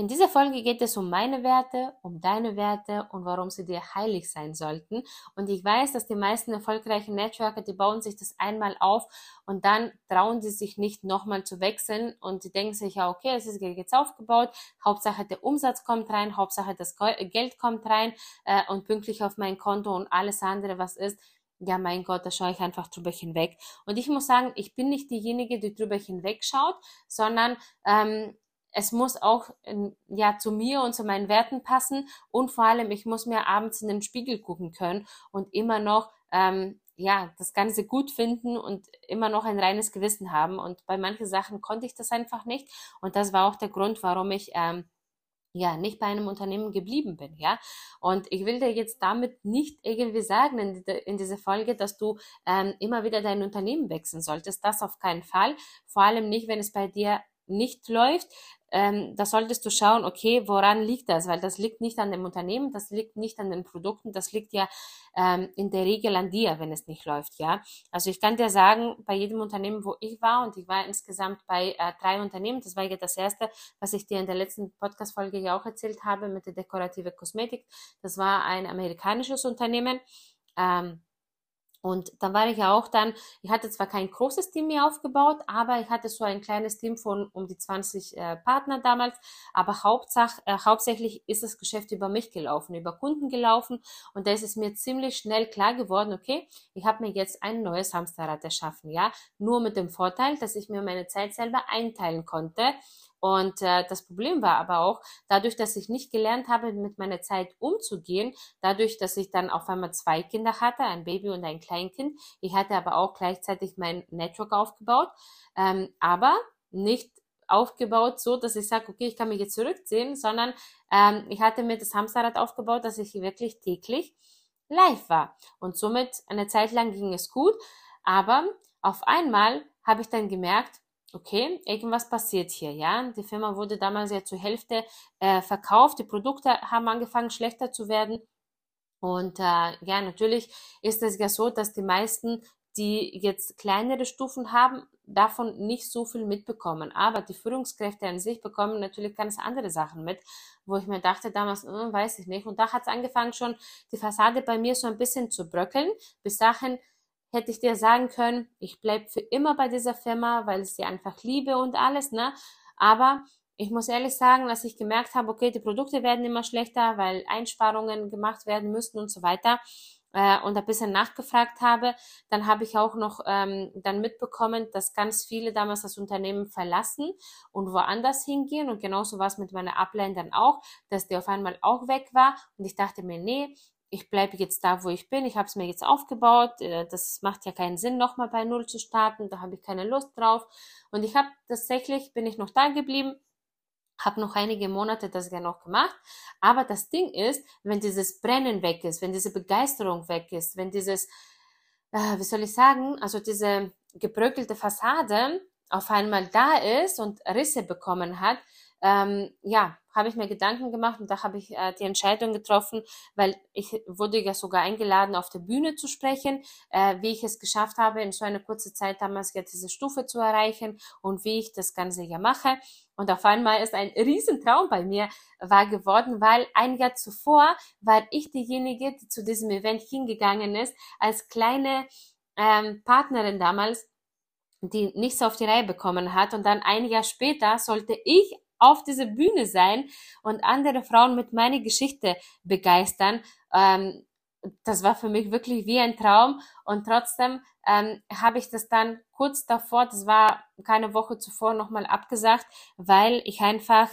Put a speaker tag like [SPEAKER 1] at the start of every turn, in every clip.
[SPEAKER 1] In dieser Folge geht es um meine Werte, um deine Werte und warum sie dir heilig sein sollten. Und ich weiß, dass die meisten erfolgreichen Networker, die bauen sich das einmal auf und dann trauen sie sich nicht nochmal zu wechseln und die denken sich, ja, okay, es ist jetzt aufgebaut, Hauptsache der Umsatz kommt rein, Hauptsache das Geld kommt rein äh, und pünktlich auf mein Konto und alles andere, was ist, ja, mein Gott, da schaue ich einfach drüber hinweg. Und ich muss sagen, ich bin nicht diejenige, die drüber hinwegschaut, sondern ähm, es muss auch ja zu mir und zu meinen Werten passen und vor allem ich muss mir abends in den Spiegel gucken können und immer noch ähm, ja das Ganze gut finden und immer noch ein reines Gewissen haben und bei manchen Sachen konnte ich das einfach nicht und das war auch der Grund, warum ich ähm, ja, nicht bei einem Unternehmen geblieben bin, ja. Und ich will dir jetzt damit nicht irgendwie sagen in, in dieser Folge, dass du ähm, immer wieder dein Unternehmen wechseln solltest. Das auf keinen Fall. Vor allem nicht, wenn es bei dir nicht läuft, ähm, da solltest du schauen, okay, woran liegt das? Weil das liegt nicht an dem Unternehmen, das liegt nicht an den Produkten, das liegt ja ähm, in der Regel an dir, wenn es nicht läuft, ja. Also ich kann dir sagen, bei jedem Unternehmen, wo ich war, und ich war insgesamt bei äh, drei Unternehmen, das war ja das erste, was ich dir in der letzten Podcast-Folge ja auch erzählt habe mit der dekorative Kosmetik, das war ein amerikanisches Unternehmen. Ähm, und dann war ich ja auch dann, ich hatte zwar kein großes Team mehr aufgebaut, aber ich hatte so ein kleines Team von um die 20 äh, Partner damals. Aber Hauptsach, äh, hauptsächlich ist das Geschäft über mich gelaufen, über Kunden gelaufen. Und da ist es mir ziemlich schnell klar geworden, okay, ich habe mir jetzt ein neues Hamsterrad erschaffen, ja. Nur mit dem Vorteil, dass ich mir meine Zeit selber einteilen konnte und äh, das Problem war aber auch, dadurch, dass ich nicht gelernt habe, mit meiner Zeit umzugehen, dadurch, dass ich dann auf einmal zwei Kinder hatte, ein Baby und ein Kleinkind, ich hatte aber auch gleichzeitig mein Network aufgebaut, ähm, aber nicht aufgebaut so, dass ich sage, okay, ich kann mich jetzt zurückziehen, sondern ähm, ich hatte mir das Hamsterrad aufgebaut, dass ich wirklich täglich live war. Und somit eine Zeit lang ging es gut, aber auf einmal habe ich dann gemerkt, okay, irgendwas passiert hier, ja. Die Firma wurde damals ja zur Hälfte äh, verkauft, die Produkte haben angefangen schlechter zu werden. Und äh, ja, natürlich ist es ja so, dass die meisten, die jetzt kleinere Stufen haben, davon nicht so viel mitbekommen. Aber die Führungskräfte an sich bekommen natürlich ganz andere Sachen mit, wo ich mir dachte damals, hm, weiß ich nicht. Und da hat es angefangen schon, die Fassade bei mir so ein bisschen zu bröckeln. Bis dahin hätte ich dir sagen können, ich bleib für immer bei dieser Firma, weil ich sie einfach liebe und alles, ne? Aber ich muss ehrlich sagen, dass ich gemerkt habe, okay, die Produkte werden immer schlechter, weil Einsparungen gemacht werden müssten und so weiter. Äh, und ein bisschen nachgefragt habe, dann habe ich auch noch ähm, dann mitbekommen, dass ganz viele damals das Unternehmen verlassen und woanders hingehen. Und genauso war es mit meiner Ablein dann auch, dass die auf einmal auch weg war. Und ich dachte mir, nee, ich bleibe jetzt da, wo ich bin, ich habe es mir jetzt aufgebaut, äh, das macht ja keinen Sinn, nochmal bei Null zu starten, da habe ich keine Lust drauf. Und ich habe tatsächlich, bin ich noch da geblieben, habe noch einige Monate das ja noch gemacht. Aber das Ding ist, wenn dieses Brennen weg ist, wenn diese Begeisterung weg ist, wenn dieses, äh, wie soll ich sagen, also diese gebröckelte Fassade auf einmal da ist und Risse bekommen hat, ähm, ja, habe ich mir Gedanken gemacht und da habe ich äh, die Entscheidung getroffen, weil ich wurde ja sogar eingeladen, auf der Bühne zu sprechen, äh, wie ich es geschafft habe, in so einer kurzen Zeit damals ja diese Stufe zu erreichen und wie ich das Ganze ja mache. Und auf einmal ist ein Riesentraum bei mir wahr geworden, weil ein Jahr zuvor war ich diejenige, die zu diesem Event hingegangen ist, als kleine ähm, Partnerin damals die nichts auf die Reihe bekommen hat. Und dann ein Jahr später sollte ich auf dieser Bühne sein und andere Frauen mit meiner Geschichte begeistern. Ähm, das war für mich wirklich wie ein Traum und trotzdem ähm, habe ich das dann kurz davor, das war keine Woche zuvor, nochmal abgesagt, weil ich einfach,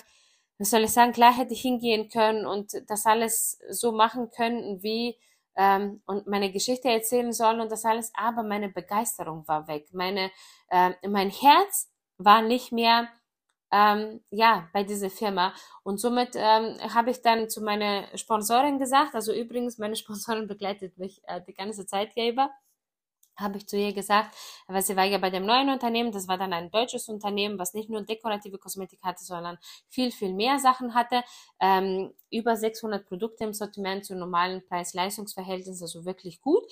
[SPEAKER 1] was soll ich sagen, klar hätte ich hingehen können und das alles so machen können, wie ähm, und meine Geschichte erzählen sollen und das alles, aber meine Begeisterung war weg. Meine, äh, mein Herz war nicht mehr ähm, ja, bei dieser Firma. Und somit ähm, habe ich dann zu meiner Sponsorin gesagt, also übrigens, meine Sponsorin begleitet mich äh, die ganze Zeit ja über. Habe ich zu ihr gesagt, weil sie war ja bei dem neuen Unternehmen, das war dann ein deutsches Unternehmen, was nicht nur dekorative Kosmetik hatte, sondern viel, viel mehr Sachen hatte, ähm, über 600 Produkte im Sortiment zu normalen Preis-Leistungsverhältnissen, also wirklich gut.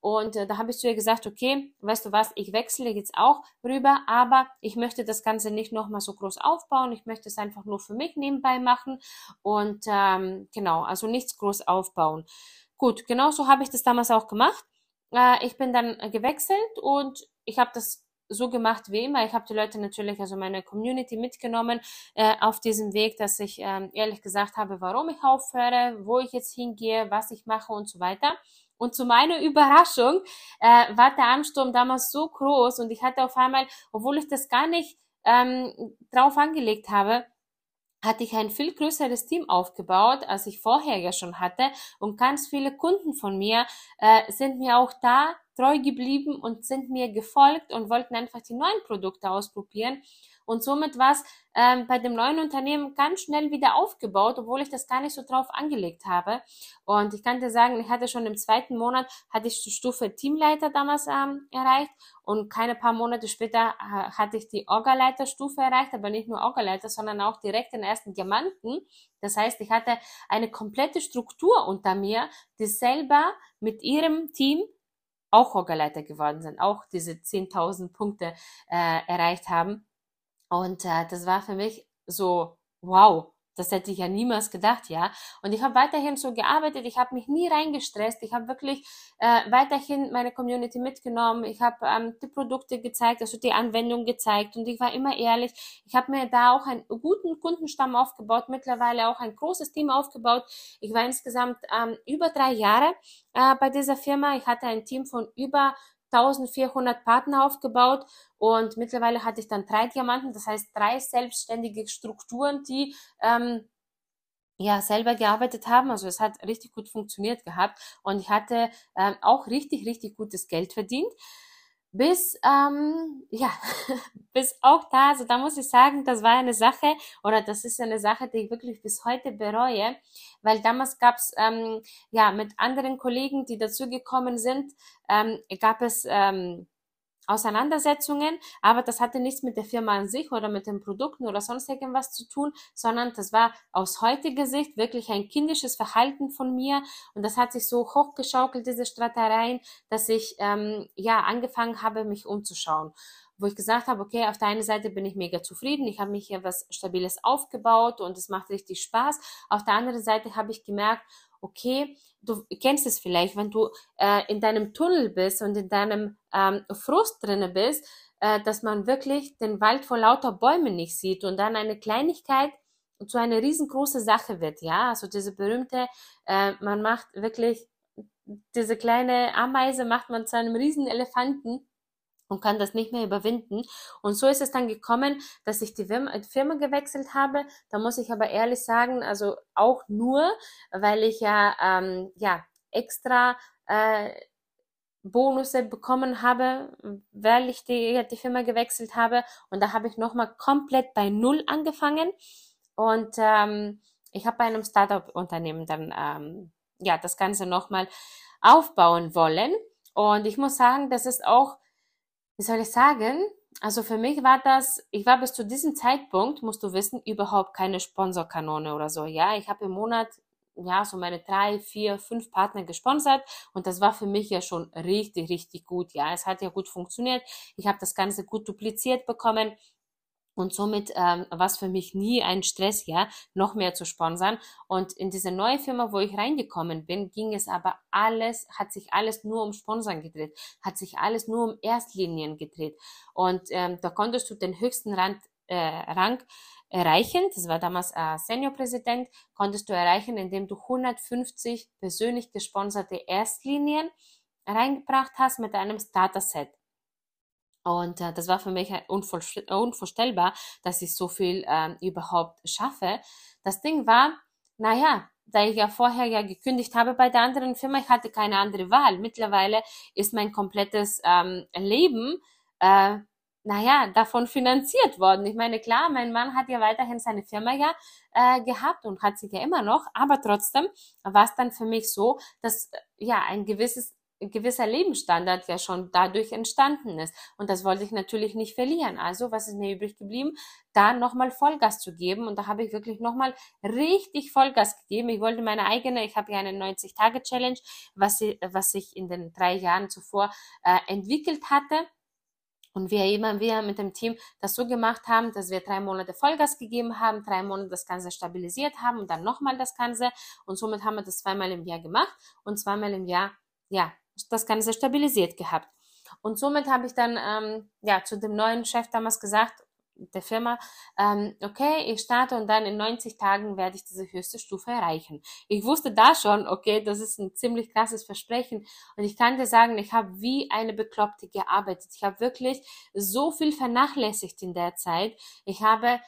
[SPEAKER 1] Und äh, da habe ich zu ihr gesagt, okay, weißt du was, ich wechsle jetzt auch rüber, aber ich möchte das Ganze nicht nochmal so groß aufbauen, ich möchte es einfach nur für mich nebenbei machen und ähm, genau, also nichts groß aufbauen. Gut, genau so habe ich das damals auch gemacht äh, ich bin dann gewechselt und ich habe das so gemacht wie immer. Ich habe die Leute natürlich, also meine Community mitgenommen äh, auf diesem Weg, dass ich ähm, ehrlich gesagt habe, warum ich aufhöre, wo ich jetzt hingehe, was ich mache und so weiter. Und zu meiner Überraschung äh, war der Ansturm damals so groß und ich hatte auf einmal, obwohl ich das gar nicht ähm, drauf angelegt habe, hatte ich ein viel größeres Team aufgebaut, als ich vorher ja schon hatte. Und ganz viele Kunden von mir äh, sind mir auch da treu geblieben und sind mir gefolgt und wollten einfach die neuen Produkte ausprobieren. Und somit war ähm, bei dem neuen Unternehmen ganz schnell wieder aufgebaut, obwohl ich das gar nicht so drauf angelegt habe. Und ich kann dir sagen, ich hatte schon im zweiten Monat, hatte ich die Stufe Teamleiter damals ähm, erreicht und keine paar Monate später äh, hatte ich die Orgaleiterstufe erreicht, aber nicht nur Orgaleiter, sondern auch direkt den ersten Diamanten. Das heißt, ich hatte eine komplette Struktur unter mir, die selber mit ihrem Team auch Orgaleiter geworden sind, auch diese 10.000 Punkte äh, erreicht haben. Und äh, das war für mich so, wow, das hätte ich ja niemals gedacht, ja. Und ich habe weiterhin so gearbeitet, ich habe mich nie reingestresst, ich habe wirklich äh, weiterhin meine Community mitgenommen, ich habe ähm, die Produkte gezeigt, also die Anwendung gezeigt und ich war immer ehrlich. Ich habe mir da auch einen guten Kundenstamm aufgebaut, mittlerweile auch ein großes Team aufgebaut. Ich war insgesamt ähm, über drei Jahre äh, bei dieser Firma. Ich hatte ein Team von über 1400 Partner aufgebaut und mittlerweile hatte ich dann drei Diamanten, das heißt drei selbstständige Strukturen, die ähm, ja selber gearbeitet haben. Also es hat richtig gut funktioniert gehabt und ich hatte ähm, auch richtig, richtig gutes Geld verdient bis, ähm, ja, bis auch da, also da muss ich sagen, das war eine Sache oder das ist eine Sache, die ich wirklich bis heute bereue, weil damals gab's ähm, ja, mit anderen Kollegen, die dazugekommen sind, ähm, gab es ähm, Auseinandersetzungen, aber das hatte nichts mit der Firma an sich oder mit den Produkten oder sonst irgendwas zu tun, sondern das war aus heutiger Sicht wirklich ein kindisches Verhalten von mir und das hat sich so hochgeschaukelt, diese Streitereien, dass ich ähm, ja angefangen habe, mich umzuschauen wo ich gesagt habe, okay, auf der einen Seite bin ich mega zufrieden, ich habe mich hier was Stabiles aufgebaut und es macht richtig Spaß. Auf der anderen Seite habe ich gemerkt, okay, du kennst es vielleicht, wenn du äh, in deinem Tunnel bist und in deinem ähm, Frust drinne bist, äh, dass man wirklich den Wald vor lauter Bäumen nicht sieht und dann eine Kleinigkeit zu einer riesengroße Sache wird, ja, also diese berühmte, äh, man macht wirklich diese kleine Ameise macht man zu einem riesen Elefanten und kann das nicht mehr überwinden. Und so ist es dann gekommen, dass ich die Firma gewechselt habe. Da muss ich aber ehrlich sagen, also auch nur, weil ich ja, ähm, ja extra äh, Bonusse bekommen habe, weil ich die, die Firma gewechselt habe. Und da habe ich nochmal komplett bei Null angefangen. Und ähm, ich habe bei einem Startup-Unternehmen dann ähm, ja das Ganze nochmal aufbauen wollen. Und ich muss sagen, das ist auch wie soll ich sagen? Also für mich war das, ich war bis zu diesem Zeitpunkt, musst du wissen, überhaupt keine Sponsorkanone oder so. Ja, ich habe im Monat ja, so meine drei, vier, fünf Partner gesponsert und das war für mich ja schon richtig, richtig gut. Ja, es hat ja gut funktioniert. Ich habe das Ganze gut dupliziert bekommen und somit ähm, war es für mich nie ein Stress, ja, noch mehr zu sponsern. Und in diese neue Firma, wo ich reingekommen bin, ging es aber alles, hat sich alles nur um Sponsern gedreht, hat sich alles nur um Erstlinien gedreht. Und ähm, da konntest du den höchsten Rand, äh, Rang erreichen, das war damals äh, Seniorpräsident, konntest du erreichen, indem du 150 persönlich gesponserte Erstlinien reingebracht hast mit einem Starter-Set. Und äh, das war für mich unvorstellbar, dass ich so viel äh, überhaupt schaffe. Das Ding war, naja, da ich ja vorher ja gekündigt habe bei der anderen Firma, ich hatte keine andere Wahl. Mittlerweile ist mein komplettes ähm, Leben, äh, naja, davon finanziert worden. Ich meine, klar, mein Mann hat ja weiterhin seine Firma ja äh, gehabt und hat sie ja immer noch, aber trotzdem war es dann für mich so, dass ja ein gewisses gewisser Lebensstandard ja schon dadurch entstanden ist. Und das wollte ich natürlich nicht verlieren. Also, was ist mir übrig geblieben? Da nochmal Vollgas zu geben. Und da habe ich wirklich nochmal richtig Vollgas gegeben. Ich wollte meine eigene, ich habe ja eine 90-Tage-Challenge, was, was ich in den drei Jahren zuvor äh, entwickelt hatte. Und wir immer wieder mit dem Team das so gemacht haben, dass wir drei Monate Vollgas gegeben haben, drei Monate das Ganze stabilisiert haben und dann nochmal das Ganze. Und somit haben wir das zweimal im Jahr gemacht und zweimal im Jahr, ja, das Ganze stabilisiert gehabt. Und somit habe ich dann ähm, ja zu dem neuen Chef damals gesagt, der Firma, ähm, okay, ich starte und dann in 90 Tagen werde ich diese höchste Stufe erreichen. Ich wusste da schon, okay, das ist ein ziemlich krasses Versprechen und ich kann dir sagen, ich habe wie eine Bekloppte gearbeitet. Ich habe wirklich so viel vernachlässigt in der Zeit. Ich habe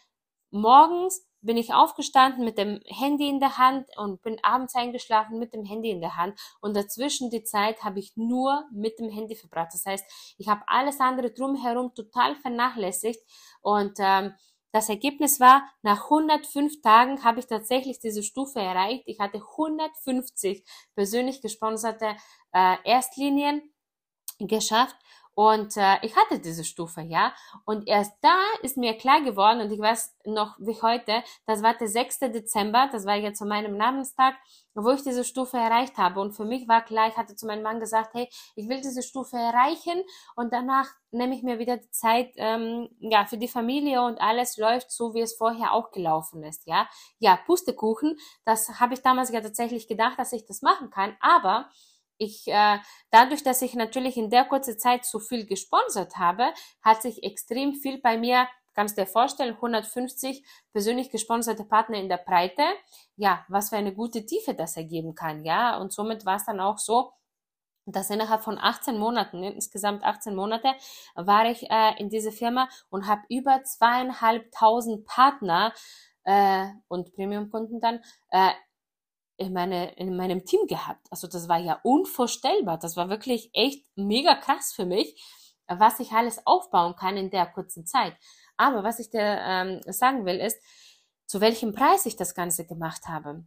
[SPEAKER 1] morgens bin ich aufgestanden mit dem Handy in der Hand und bin abends eingeschlafen mit dem Handy in der Hand und dazwischen die Zeit habe ich nur mit dem Handy verbracht. Das heißt, ich habe alles andere drumherum total vernachlässigt und ähm, das Ergebnis war, nach 105 Tagen habe ich tatsächlich diese Stufe erreicht. Ich hatte 150 persönlich gesponserte äh, Erstlinien geschafft und äh, ich hatte diese Stufe, ja. Und erst da ist mir klar geworden, und ich weiß noch wie heute, das war der 6. Dezember, das war jetzt zu meinem Namenstag, wo ich diese Stufe erreicht habe. Und für mich war klar, ich hatte zu meinem Mann gesagt, hey, ich will diese Stufe erreichen und danach nehme ich mir wieder die Zeit ähm, ja, für die Familie und alles läuft so, wie es vorher auch gelaufen ist. Ja, ja Pustekuchen, das habe ich damals ja tatsächlich gedacht, dass ich das machen kann, aber ich, äh, dadurch, dass ich natürlich in der kurzen Zeit so viel gesponsert habe, hat sich extrem viel bei mir, kannst dir vorstellen, 150 persönlich gesponserte Partner in der Breite. Ja, was für eine gute Tiefe das ergeben kann, ja. Und somit war es dann auch so, dass innerhalb von 18 Monaten, insgesamt 18 Monate, war ich äh, in dieser Firma und habe über zweieinhalbtausend Partner äh, und Premium-Kunden dann äh, in, meine, in meinem Team gehabt. Also das war ja unvorstellbar. Das war wirklich echt mega krass für mich, was ich alles aufbauen kann in der kurzen Zeit. Aber was ich dir ähm, sagen will, ist, zu welchem Preis ich das Ganze gemacht habe.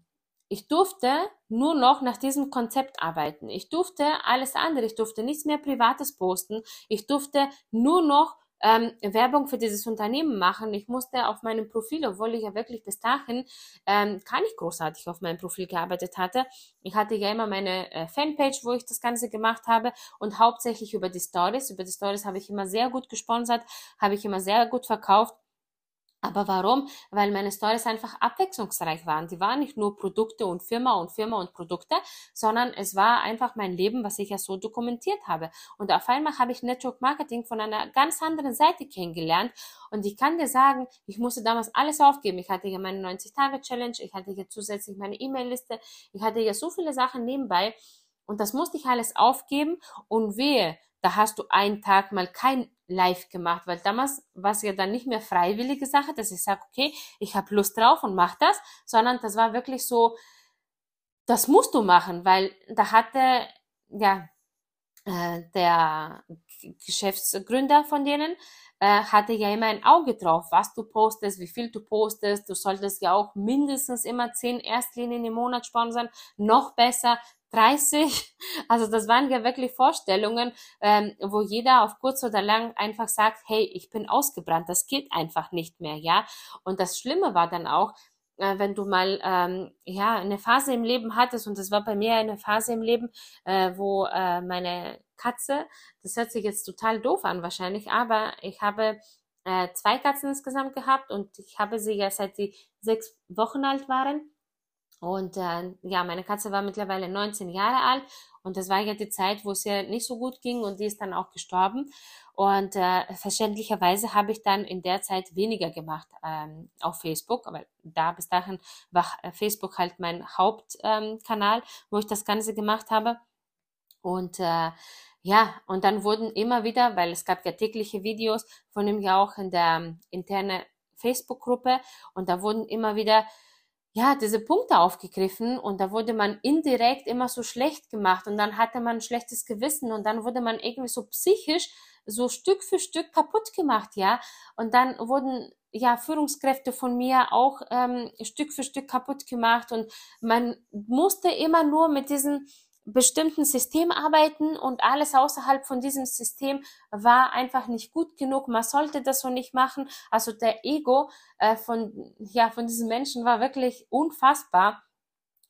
[SPEAKER 1] Ich durfte nur noch nach diesem Konzept arbeiten. Ich durfte alles andere. Ich durfte nichts mehr Privates posten. Ich durfte nur noch ähm, Werbung für dieses Unternehmen machen. Ich musste auf meinem Profil, obwohl ich ja wirklich bis dahin ähm, gar nicht großartig auf meinem Profil gearbeitet hatte. Ich hatte ja immer meine äh, Fanpage, wo ich das Ganze gemacht habe und hauptsächlich über die Stories. Über die Stories habe ich immer sehr gut gesponsert, habe ich immer sehr gut verkauft aber warum? Weil meine Stories einfach abwechslungsreich waren. Die waren nicht nur Produkte und Firma und Firma und Produkte, sondern es war einfach mein Leben, was ich ja so dokumentiert habe. Und auf einmal habe ich Network Marketing von einer ganz anderen Seite kennengelernt. Und ich kann dir sagen, ich musste damals alles aufgeben. Ich hatte ja meine 90-Tage-Challenge, ich hatte ja zusätzlich meine E-Mail-Liste, ich hatte ja so viele Sachen nebenbei. Und das musste ich alles aufgeben. Und wehe, da hast du einen Tag mal kein live gemacht, weil damals war es ja dann nicht mehr freiwillige Sache, dass ich sage, okay, ich habe Lust drauf und mach das, sondern das war wirklich so, das musst du machen, weil da hatte ja äh, der Geschäftsgründer von denen äh, hatte ja immer ein Auge drauf, was du postest, wie viel du postest. Du solltest ja auch mindestens immer zehn Erstlinien im Monat sponsern, noch besser 30. Also das waren ja wirklich Vorstellungen, ähm, wo jeder auf kurz oder lang einfach sagt, hey, ich bin ausgebrannt, das geht einfach nicht mehr, ja. Und das Schlimme war dann auch, äh, wenn du mal ähm, ja eine Phase im Leben hattest und das war bei mir eine Phase im Leben, äh, wo äh, meine Katze, das hört sich jetzt total doof an wahrscheinlich, aber ich habe äh, zwei Katzen insgesamt gehabt und ich habe sie ja seit sie sechs Wochen alt waren und äh, ja, meine Katze war mittlerweile 19 Jahre alt und das war ja die Zeit, wo es ihr nicht so gut ging und die ist dann auch gestorben. Und äh, verständlicherweise habe ich dann in der Zeit weniger gemacht ähm, auf Facebook, aber da bis dahin war äh, Facebook halt mein Hauptkanal, ähm, wo ich das Ganze gemacht habe. Und äh, ja, und dann wurden immer wieder, weil es gab ja tägliche Videos von ihm ja auch in der ähm, interne Facebook-Gruppe und da wurden immer wieder ja, diese Punkte aufgegriffen und da wurde man indirekt immer so schlecht gemacht und dann hatte man ein schlechtes Gewissen und dann wurde man irgendwie so psychisch so Stück für Stück kaputt gemacht, ja. Und dann wurden ja Führungskräfte von mir auch ähm, Stück für Stück kaputt gemacht und man musste immer nur mit diesen bestimmten System arbeiten und alles außerhalb von diesem System war einfach nicht gut genug. Man sollte das so nicht machen. Also der Ego äh, von ja von diesen Menschen war wirklich unfassbar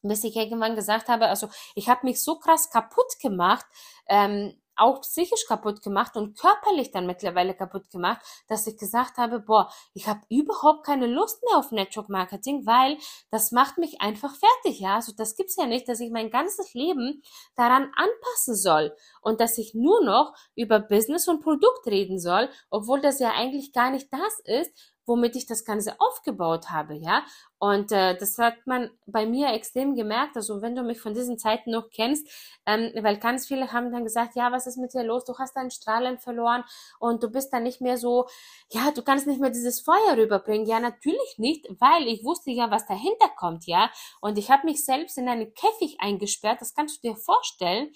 [SPEAKER 1] bis ich irgendwann gesagt habe, also ich habe mich so krass kaputt gemacht, ähm, auch psychisch kaputt gemacht und körperlich dann mittlerweile kaputt gemacht, dass ich gesagt habe, boah, ich habe überhaupt keine Lust mehr auf Network Marketing, weil das macht mich einfach fertig, ja. Also das gibt's ja nicht, dass ich mein ganzes Leben daran anpassen soll und dass ich nur noch über Business und Produkt reden soll, obwohl das ja eigentlich gar nicht das ist, womit ich das Ganze aufgebaut habe, ja. Und äh, das hat man bei mir extrem gemerkt. Also wenn du mich von diesen Zeiten noch kennst, ähm, weil ganz viele haben dann gesagt, ja, was ist mit dir los? Du hast deinen Strahlen verloren und du bist dann nicht mehr so, ja, du kannst nicht mehr dieses Feuer rüberbringen. Ja, natürlich nicht, weil ich wusste ja, was dahinter kommt, ja. Und ich habe mich selbst in einen Käfig eingesperrt. Das kannst du dir vorstellen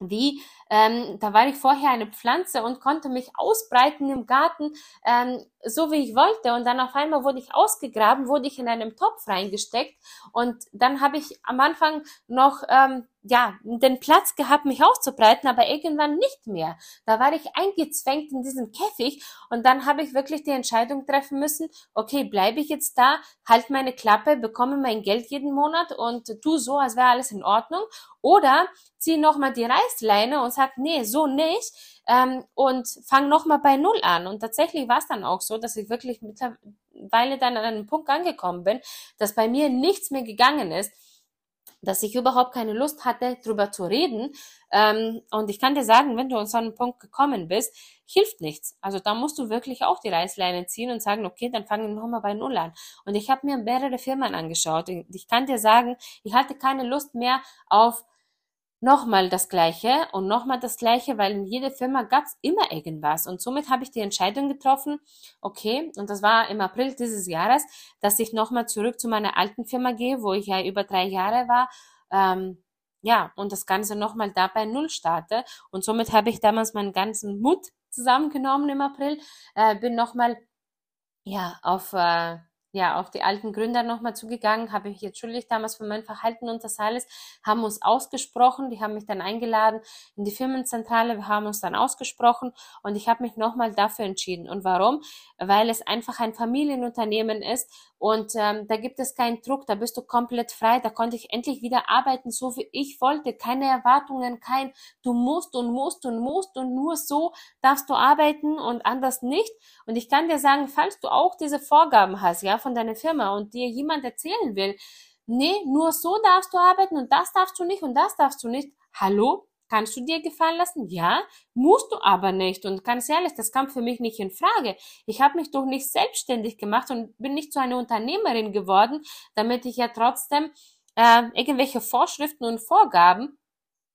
[SPEAKER 1] wie ähm, da war ich vorher eine Pflanze und konnte mich ausbreiten im Garten, ähm, so wie ich wollte. Und dann auf einmal wurde ich ausgegraben, wurde ich in einem Topf reingesteckt und dann habe ich am Anfang noch ähm, ja den Platz gehabt, mich auszubreiten, aber irgendwann nicht mehr. Da war ich eingezwängt in diesen Käfig und dann habe ich wirklich die Entscheidung treffen müssen: Okay, bleibe ich jetzt da, halt meine Klappe, bekomme mein Geld jeden Monat und tu so, als wäre alles in Ordnung, oder zieh nochmal die Reißleine und sag, nee, so nicht ähm, und fang nochmal bei Null an. Und tatsächlich war es dann auch so, dass ich wirklich mittlerweile dann an einem Punkt angekommen bin, dass bei mir nichts mehr gegangen ist, dass ich überhaupt keine Lust hatte, drüber zu reden. Ähm, und ich kann dir sagen, wenn du an so einen Punkt gekommen bist, hilft nichts. Also da musst du wirklich auch die Reißleine ziehen und sagen, okay, dann fangen wir nochmal bei Null an. Und ich habe mir mehrere Firmen angeschaut. Ich kann dir sagen, ich hatte keine Lust mehr auf nochmal das Gleiche und nochmal das Gleiche, weil in jeder Firma gab's immer irgendwas. Und somit habe ich die Entscheidung getroffen, okay, und das war im April dieses Jahres, dass ich nochmal zurück zu meiner alten Firma gehe, wo ich ja über drei Jahre war. Ähm, ja, und das Ganze nochmal da bei Null starte. Und somit habe ich damals meinen ganzen Mut zusammengenommen im April, äh, bin nochmal ja, auf äh, ja, auf die alten Gründer nochmal zugegangen, habe mich entschuldigt damals für mein Verhalten und das alles, haben uns ausgesprochen, die haben mich dann eingeladen in die Firmenzentrale, wir haben uns dann ausgesprochen und ich habe mich nochmal dafür entschieden. Und warum? Weil es einfach ein Familienunternehmen ist und ähm, da gibt es keinen Druck, da bist du komplett frei, da konnte ich endlich wieder arbeiten, so wie ich wollte, keine Erwartungen, kein du musst und musst und musst und nur so darfst du arbeiten und anders nicht. Und ich kann dir sagen, falls du auch diese Vorgaben hast, ja, von deiner Firma und dir jemand erzählen will, nee, nur so darfst du arbeiten und das darfst du nicht und das darfst du nicht. Hallo? Kannst du dir gefallen lassen? Ja, musst du aber nicht. Und ganz ehrlich, das kam für mich nicht in Frage. Ich habe mich doch nicht selbstständig gemacht und bin nicht zu einer Unternehmerin geworden, damit ich ja trotzdem äh, irgendwelche Vorschriften und Vorgaben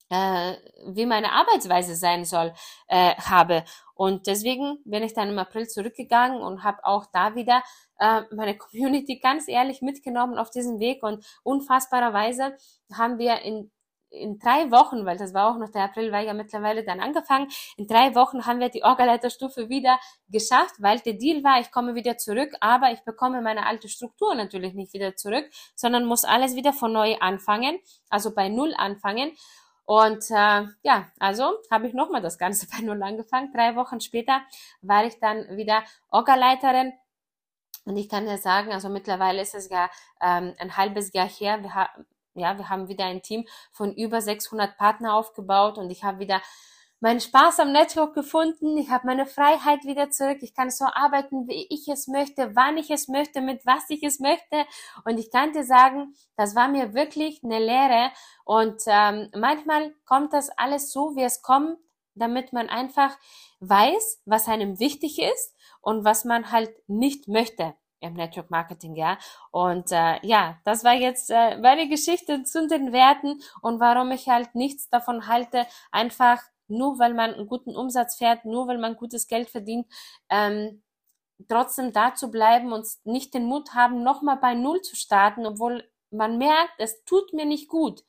[SPEAKER 1] äh, wie meine Arbeitsweise sein soll, äh, habe. Und deswegen bin ich dann im April zurückgegangen und habe auch da wieder äh, meine Community ganz ehrlich mitgenommen auf diesen Weg und unfassbarerweise haben wir in in drei Wochen, weil das war auch noch der April, war ja mittlerweile dann angefangen, in drei Wochen haben wir die Orgaleiterstufe wieder geschafft, weil der Deal war, ich komme wieder zurück, aber ich bekomme meine alte Struktur natürlich nicht wieder zurück, sondern muss alles wieder von neu anfangen, also bei Null anfangen. Und äh, ja, also habe ich nochmal das Ganze bei Null angefangen. Drei Wochen später war ich dann wieder Orgaleiterin und ich kann ja sagen, also mittlerweile ist es ja ähm, ein halbes Jahr her. Wir, ja, wir haben wieder ein Team von über 600 Partner aufgebaut und ich habe wieder meinen Spaß am Network gefunden. Ich habe meine Freiheit wieder zurück. Ich kann so arbeiten, wie ich es möchte, wann ich es möchte, mit was ich es möchte. Und ich kann dir sagen, das war mir wirklich eine Lehre. Und ähm, manchmal kommt das alles so, wie es kommt, damit man einfach weiß, was einem wichtig ist und was man halt nicht möchte im Network Marketing, ja. Und äh, ja, das war jetzt äh, meine Geschichte zu den Werten und warum ich halt nichts davon halte, einfach nur weil man einen guten Umsatz fährt, nur weil man gutes Geld verdient, ähm, trotzdem da zu bleiben und nicht den Mut haben, nochmal bei Null zu starten, obwohl man merkt, es tut mir nicht gut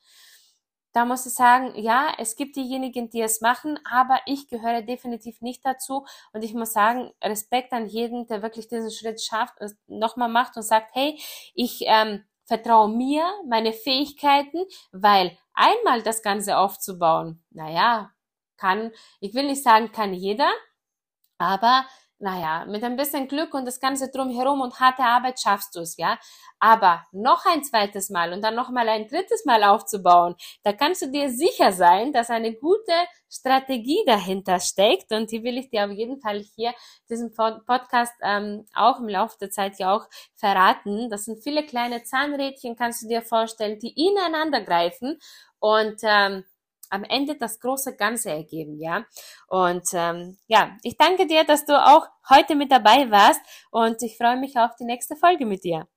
[SPEAKER 1] da muss ich sagen, ja, es gibt diejenigen, die es machen, aber ich gehöre definitiv nicht dazu. Und ich muss sagen, Respekt an jeden, der wirklich diesen Schritt schafft, nochmal macht und sagt, hey, ich ähm, vertraue mir, meine Fähigkeiten, weil einmal das Ganze aufzubauen, naja, kann, ich will nicht sagen, kann jeder, aber naja, mit ein bisschen Glück und das Ganze drumherum und harte Arbeit schaffst du es, ja. Aber noch ein zweites Mal und dann noch mal ein drittes Mal aufzubauen, da kannst du dir sicher sein, dass eine gute Strategie dahinter steckt und die will ich dir auf jeden Fall hier diesen Podcast ähm, auch im Laufe der Zeit ja auch verraten. Das sind viele kleine Zahnrädchen, kannst du dir vorstellen, die ineinander greifen und ähm, am Ende das große Ganze ergeben, ja. Und ähm, ja, ich danke dir, dass du auch heute mit dabei warst und ich freue mich auf die nächste Folge mit dir.